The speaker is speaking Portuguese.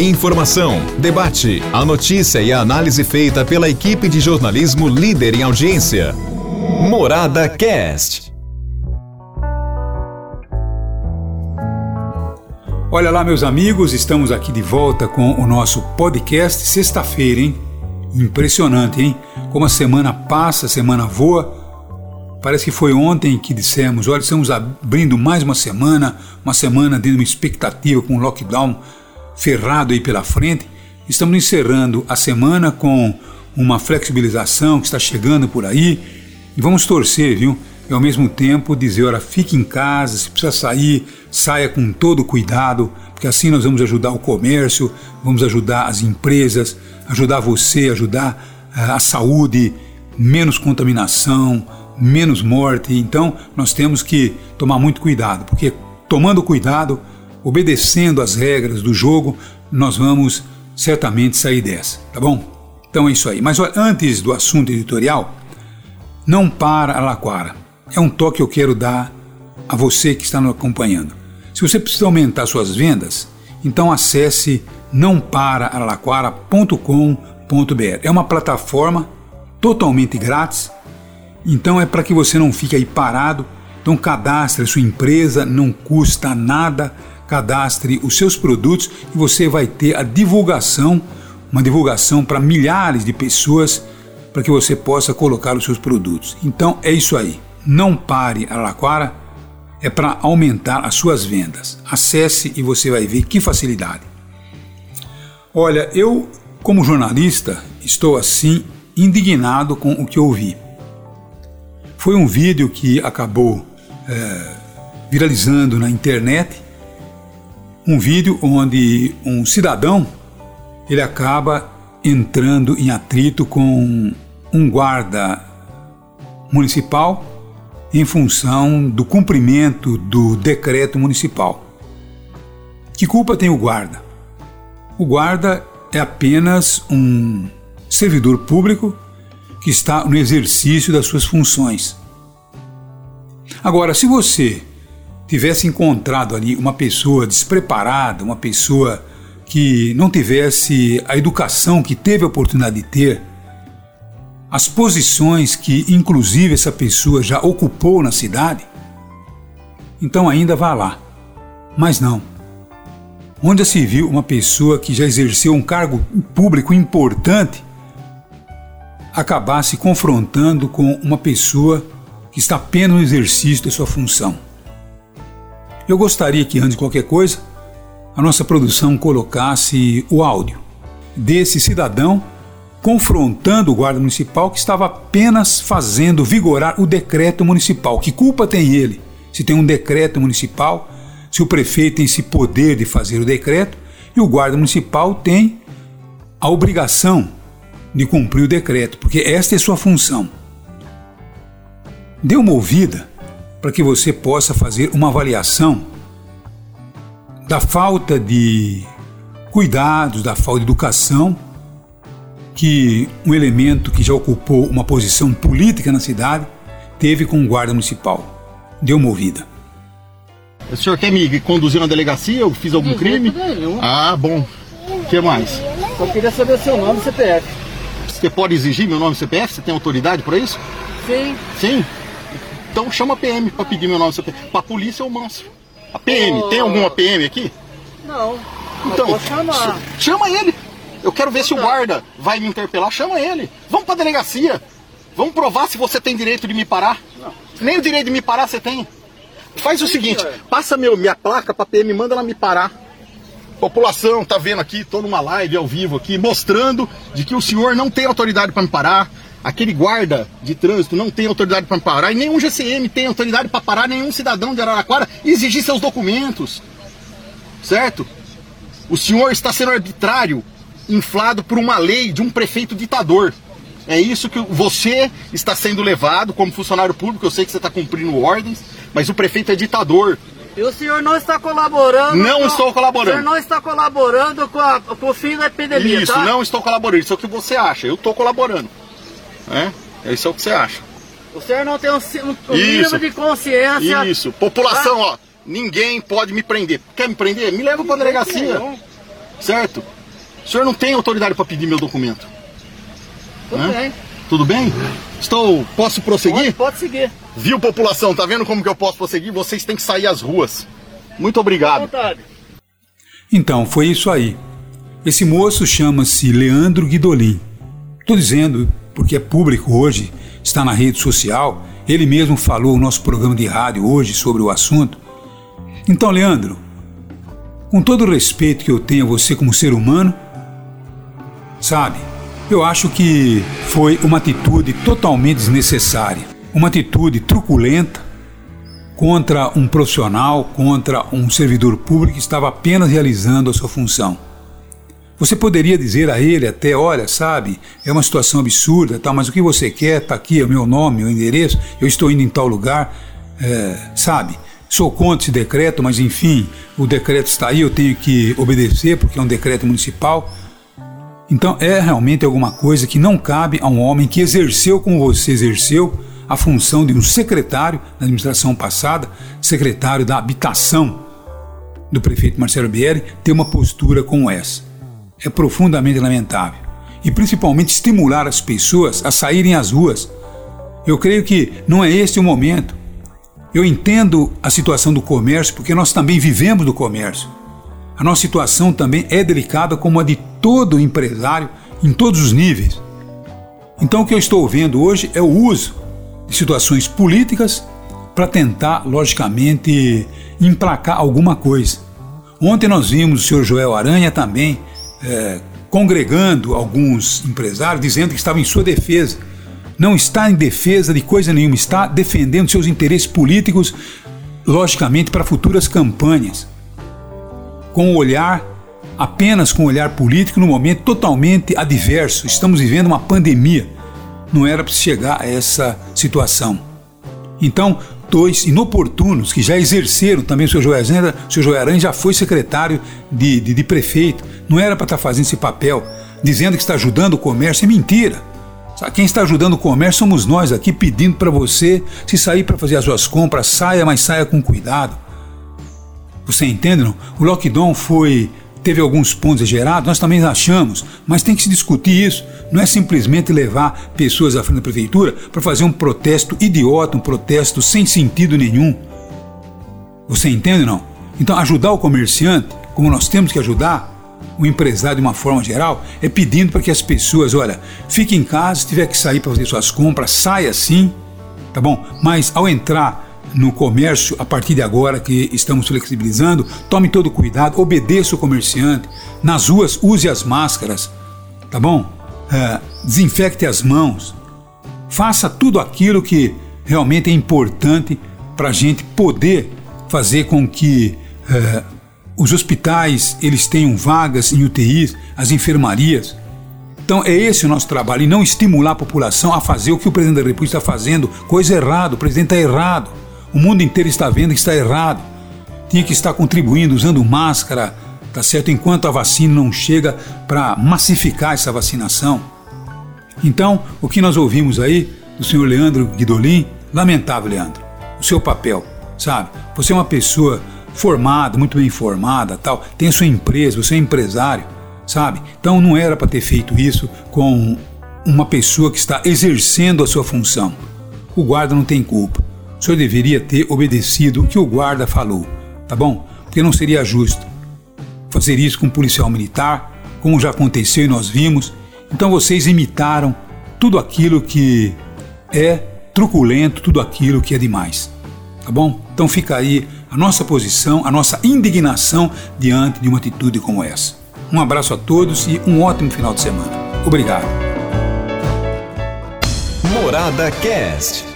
Informação, debate, a notícia e a análise feita pela equipe de jornalismo líder em audiência. Morada Cast. Olha lá, meus amigos, estamos aqui de volta com o nosso podcast sexta-feira, hein? Impressionante, hein? Como a semana passa, a semana voa. Parece que foi ontem que dissemos: olha, estamos abrindo mais uma semana, uma semana dentro de uma expectativa com o lockdown ferrado aí pela frente. Estamos encerrando a semana com uma flexibilização que está chegando por aí e vamos torcer, viu? E ao mesmo tempo dizer: olha, fique em casa, se precisa sair, saia com todo cuidado, porque assim nós vamos ajudar o comércio, vamos ajudar as empresas, ajudar você, ajudar uh, a saúde, menos contaminação menos morte. Então nós temos que tomar muito cuidado, porque tomando cuidado, obedecendo às regras do jogo, nós vamos certamente sair dessa, tá bom? Então é isso aí. Mas antes do assunto editorial, não para a Laquara. É um toque que eu quero dar a você que está nos acompanhando. Se você precisa aumentar suas vendas, então acesse nãoparalaquara.com.br. É uma plataforma totalmente grátis então é para que você não fique aí parado. Então cadastre sua empresa, não custa nada. Cadastre os seus produtos e você vai ter a divulgação, uma divulgação para milhares de pessoas para que você possa colocar os seus produtos. Então é isso aí. Não pare a Laquara, é para aumentar as suas vendas. Acesse e você vai ver que facilidade. Olha, eu, como jornalista, estou assim indignado com o que ouvi. Foi um vídeo que acabou é, viralizando na internet, um vídeo onde um cidadão ele acaba entrando em atrito com um guarda municipal em função do cumprimento do decreto municipal. Que culpa tem o guarda? O guarda é apenas um servidor público que está no exercício das suas funções. Agora, se você tivesse encontrado ali uma pessoa despreparada, uma pessoa que não tivesse a educação que teve a oportunidade de ter, as posições que inclusive essa pessoa já ocupou na cidade, então ainda vá lá. Mas não. Onde se viu uma pessoa que já exerceu um cargo público importante acabar se confrontando com uma pessoa que está apenas no exercício da sua função. Eu gostaria que, antes de qualquer coisa, a nossa produção colocasse o áudio desse cidadão confrontando o guarda municipal que estava apenas fazendo vigorar o decreto municipal. Que culpa tem ele se tem um decreto municipal, se o prefeito tem esse poder de fazer o decreto e o guarda municipal tem a obrigação de cumprir o decreto, porque esta é sua função. Dê uma ouvida para que você possa fazer uma avaliação da falta de cuidados, da falta de educação que um elemento que já ocupou uma posição política na cidade teve com o guarda municipal. Dê uma ouvida. O senhor quer me conduzir na delegacia? Eu fiz algum crime? Ah, bom. O que mais? Só queria saber seu nome e CPF. Você pode exigir meu nome e CPF? Você tem autoridade para isso? Sim. Sim? Então chama a PM para pedir meu nome e CPF. Para a polícia eu manso. A PM, oh. tem alguma PM aqui? Não. Então, chama ele. Eu quero ver se o guarda vai me interpelar. Chama ele. Vamos para delegacia. Vamos provar se você tem direito de me parar. Não. Nem o direito de me parar você tem. Faz o seguinte, passa meu, minha placa para PM, manda ela me parar. População, tá vendo aqui, tô numa live ao vivo aqui, mostrando de que o senhor não tem autoridade para me parar, aquele guarda de trânsito não tem autoridade para parar, e nenhum GCM tem autoridade para parar nenhum cidadão de Araraquara e exigir seus documentos. Certo? O senhor está sendo arbitrário, inflado por uma lei de um prefeito ditador. É isso que você está sendo levado como funcionário público. Eu sei que você está cumprindo ordens, mas o prefeito é ditador. E o senhor não está colaborando. Não com, estou colaborando. O senhor não está colaborando com, a, com o fim da epidemia. Isso, tá? não estou colaborando. Isso é o que você acha. Eu estou colaborando. É? Isso é o que você acha. O senhor não tem um, um, mínimo de consciência. Isso. População, ah. ó. Ninguém pode me prender. Quer me prender? Me leva para delegacia. certo? O senhor não tem autoridade para pedir meu documento. Tudo bem. Tudo bem? Estou. Posso prosseguir? Pode, pode seguir. Viu, população? Tá vendo como que eu posso prosseguir? Vocês têm que sair às ruas. Muito obrigado. Então, foi isso aí. Esse moço chama-se Leandro Guidolin. Estou dizendo porque é público hoje, está na rede social. Ele mesmo falou no nosso programa de rádio hoje sobre o assunto. Então, Leandro, com todo o respeito que eu tenho a você como ser humano, sabe, eu acho que foi uma atitude totalmente desnecessária, uma atitude truculenta contra um profissional, contra um servidor público que estava apenas realizando a sua função. Você poderia dizer a ele até, olha, sabe, é uma situação absurda, tal, mas o que você quer, está aqui, é o meu nome, o endereço, eu estou indo em tal lugar, é, sabe, sou contra esse decreto, mas enfim, o decreto está aí, eu tenho que obedecer porque é um decreto municipal. Então é realmente alguma coisa que não cabe a um homem que exerceu como você exerceu a função de um secretário na administração passada, secretário da habitação do prefeito Marcelo Bieri, ter uma postura como essa. É profundamente lamentável. E principalmente estimular as pessoas a saírem às ruas. Eu creio que não é este o momento. Eu entendo a situação do comércio porque nós também vivemos do comércio. A nossa situação também é delicada como a de todo empresário em todos os níveis. Então o que eu estou vendo hoje é o uso de situações políticas para tentar, logicamente, emplacar alguma coisa. Ontem nós vimos o senhor Joel Aranha também é, congregando alguns empresários dizendo que estava em sua defesa. Não está em defesa de coisa nenhuma, está defendendo seus interesses políticos, logicamente, para futuras campanhas. Com o olhar, apenas com o olhar político, no momento totalmente adverso. Estamos vivendo uma pandemia. Não era para chegar a essa situação. Então, dois inoportunos que já exerceram também o seu Joel o seu Joel já foi secretário de, de, de prefeito, não era para estar fazendo esse papel, dizendo que está ajudando o comércio, é mentira. Quem está ajudando o comércio somos nós aqui pedindo para você, se sair para fazer as suas compras, saia, mas saia com cuidado. Você entende, não? O lockdown foi teve alguns pontos exagerados, nós também achamos, mas tem que se discutir isso. Não é simplesmente levar pessoas à frente da prefeitura para fazer um protesto idiota, um protesto sem sentido nenhum. Você entende não? Então, ajudar o comerciante, como nós temos que ajudar o empresário de uma forma geral, é pedindo para que as pessoas, olha, fique em casa, se tiver que sair para fazer suas compras, saia sim, tá bom? Mas ao entrar no comércio a partir de agora que estamos flexibilizando, tome todo cuidado, obedeça o comerciante. Nas ruas, use as máscaras, tá bom? É, desinfecte as mãos. Faça tudo aquilo que realmente é importante para a gente poder fazer com que é, os hospitais eles tenham vagas em UTIs, as enfermarias. Então é esse o nosso trabalho e não estimular a população a fazer o que o presidente da República está fazendo, coisa errada. O presidente está errado. O mundo inteiro está vendo que está errado. Tinha que estar contribuindo usando máscara, tá certo? Enquanto a vacina não chega para massificar essa vacinação. Então, o que nós ouvimos aí do senhor Leandro Guidolin, lamentável, Leandro, o seu papel, sabe? Você é uma pessoa formada, muito bem informada, tal, tem a sua empresa, você é empresário, sabe? Então não era para ter feito isso com uma pessoa que está exercendo a sua função. O guarda não tem culpa o senhor deveria ter obedecido o que o guarda falou, tá bom? Porque não seria justo fazer isso com um policial militar, como já aconteceu e nós vimos. Então vocês imitaram tudo aquilo que é truculento, tudo aquilo que é demais, tá bom? Então fica aí a nossa posição, a nossa indignação diante de uma atitude como essa. Um abraço a todos e um ótimo final de semana. Obrigado. Morada Cast.